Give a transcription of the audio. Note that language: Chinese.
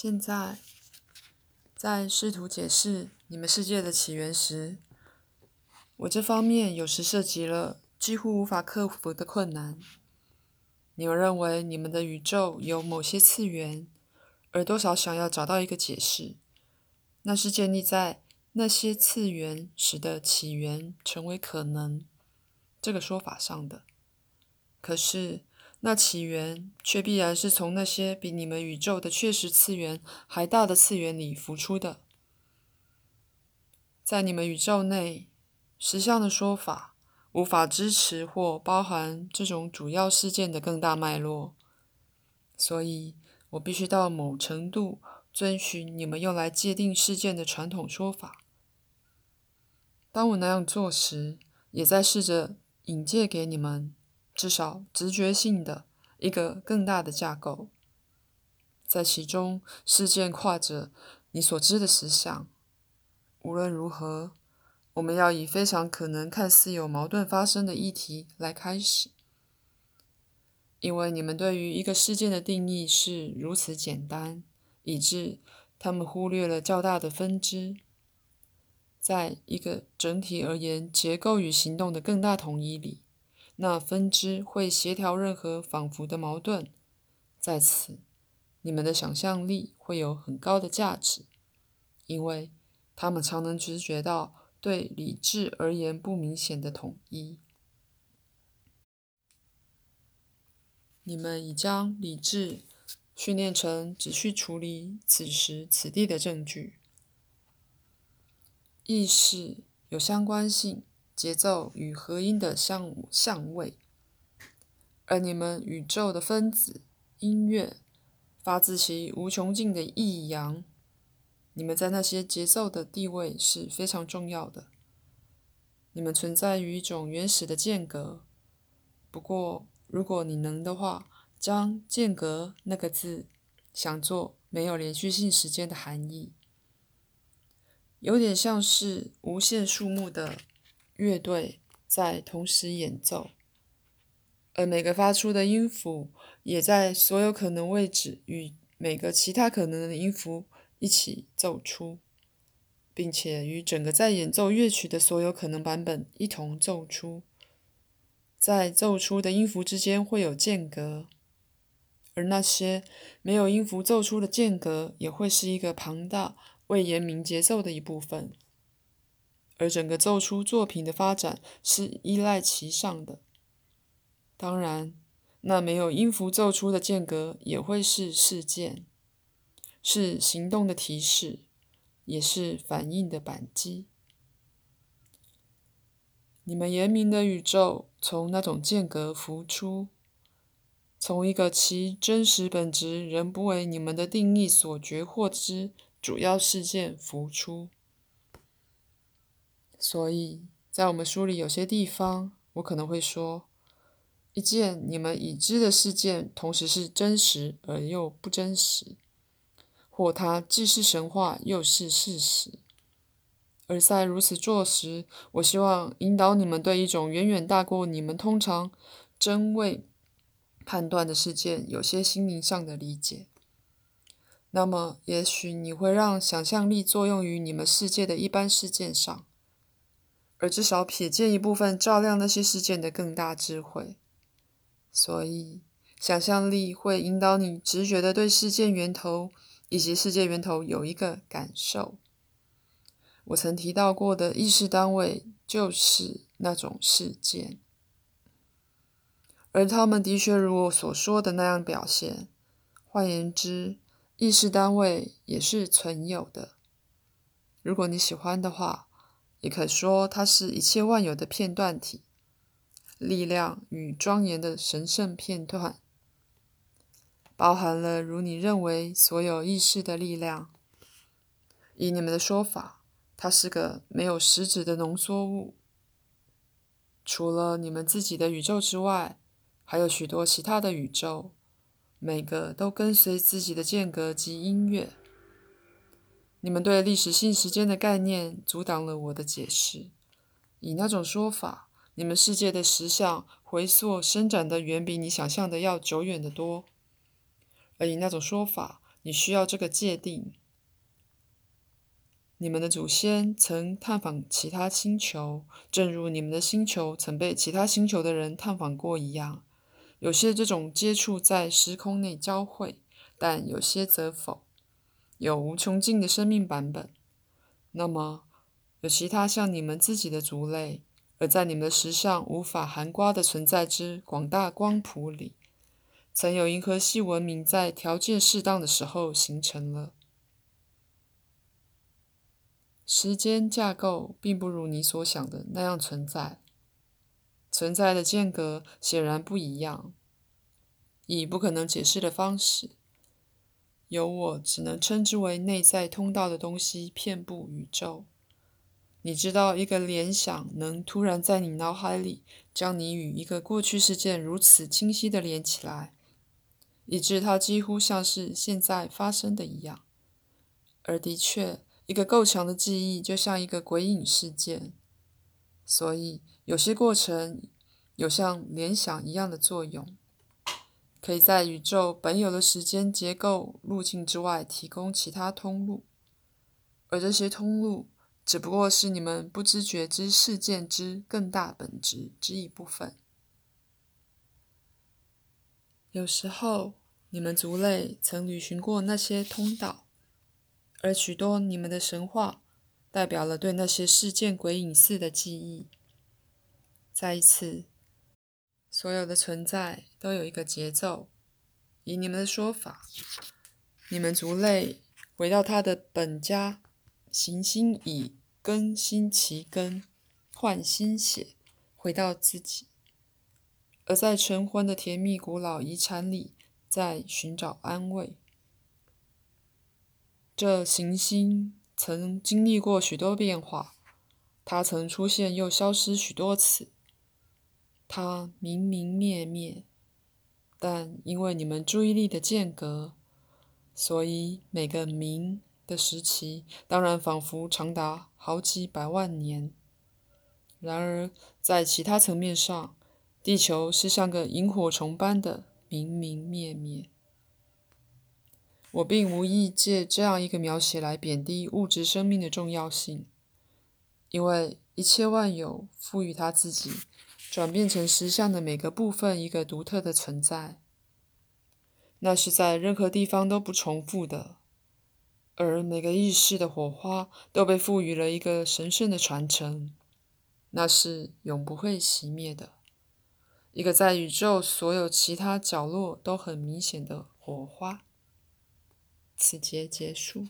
现在，在试图解释你们世界的起源时，我这方面有时涉及了几乎无法克服的困难。你们认为你们的宇宙有某些次元，而多少想要找到一个解释，那是建立在那些次元使得起源成为可能这个说法上的。可是，那起源却必然是从那些比你们宇宙的确实次元还大的次元里浮出的。在你们宇宙内，实相的说法无法支持或包含这种主要事件的更大脉络，所以我必须到某程度遵循你们用来界定事件的传统说法。当我那样做时，也在试着引介给你们。至少直觉性的一个更大的架构，在其中事件跨着你所知的实相。无论如何，我们要以非常可能看似有矛盾发生的议题来开始，因为你们对于一个事件的定义是如此简单，以致他们忽略了较大的分支，在一个整体而言结构与行动的更大统一里。那分支会协调任何仿佛的矛盾，在此，你们的想象力会有很高的价值，因为他们常能直觉到对理智而言不明显的统一。你们已将理智训练成只需处理此时此地的证据，意识有相关性。节奏与和音的相相位，而你们宇宙的分子音乐发自其无穷尽的抑扬。你们在那些节奏的地位是非常重要的。你们存在于一种原始的间隔。不过，如果你能的话，将“间隔”那个字想作没有连续性时间的含义，有点像是无限数目的。乐队在同时演奏，而每个发出的音符也在所有可能位置与每个其他可能的音符一起奏出，并且与整个在演奏乐曲的所有可能版本一同奏出。在奏出的音符之间会有间隔，而那些没有音符奏出的间隔也会是一个庞大未言明节奏的一部分。而整个奏出作品的发展是依赖其上的。当然，那没有音符奏出的间隔也会是事件，是行动的提示，也是反应的扳机。你们言明的宇宙从那种间隔浮出，从一个其真实本质仍不为你们的定义所觉获之主要事件浮出。所以在我们书里有些地方，我可能会说，一件你们已知的事件，同时是真实而又不真实，或它既是神话又是事实。而在如此做时，我希望引导你们对一种远远大过你们通常真伪判断的事件有些心灵上的理解。那么，也许你会让想象力作用于你们世界的一般事件上。而至少瞥见一部分照亮那些事件的更大智慧，所以想象力会引导你直觉的对事件源头以及事件源头有一个感受。我曾提到过的意识单位就是那种事件，而他们的确如我所说的那样表现。换言之，意识单位也是存有的。如果你喜欢的话。也可说，它是一切万有的片段体，力量与庄严的神圣片段，包含了如你认为所有意识的力量。以你们的说法，它是个没有实质的浓缩物。除了你们自己的宇宙之外，还有许多其他的宇宙，每个都跟随自己的间隔及音乐。你们对历史性时间的概念阻挡了我的解释。以那种说法，你们世界的实相回溯伸展的远比你想象的要久远得多。而以那种说法，你需要这个界定。你们的祖先曾探访其他星球，正如你们的星球曾被其他星球的人探访过一样。有些这种接触在时空内交汇，但有些则否。有无穷尽的生命版本。那么，有其他像你们自己的族类，而在你们的时尚无法含刮的存在之广大光谱里，曾有银河系文明在条件适当的时候形成了。时间架构并不如你所想的那样存在，存在的间隔显然不一样，以不可能解释的方式，有我只能称之为内在通道的东西遍布宇宙。你知道，一个联想能突然在你脑海里将你与一个过去事件如此清晰地连起来，以致它几乎像是现在发生的一样，而的确。一个够强的记忆就像一个鬼影事件，所以有些过程有像联想一样的作用，可以在宇宙本有的时间结构路径之外提供其他通路，而这些通路只不过是你们不知觉之事件之更大本质之一部分。有时候，你们族类曾旅行过那些通道。而许多你们的神话，代表了对那些事件鬼影似的记忆。再一次，所有的存在都有一个节奏。以你们的说法，你们族类回到他的本家，行星以更新其根，换新血，回到自己，而在晨昏的甜蜜古老遗产里，在寻找安慰。这行星曾经历过许多变化，它曾出现又消失许多次，它明明灭灭，但因为你们注意力的间隔，所以每个明的时期当然仿佛长达好几百万年。然而，在其他层面上，地球是像个萤火虫般的明明灭灭。我并无意借这样一个描写来贬低物质生命的重要性，因为一切万有赋予它自己，转变成实相的每个部分一个独特的存在，那是在任何地方都不重复的，而每个意识的火花都被赋予了一个神圣的传承，那是永不会熄灭的，一个在宇宙所有其他角落都很明显的火花。此节结束。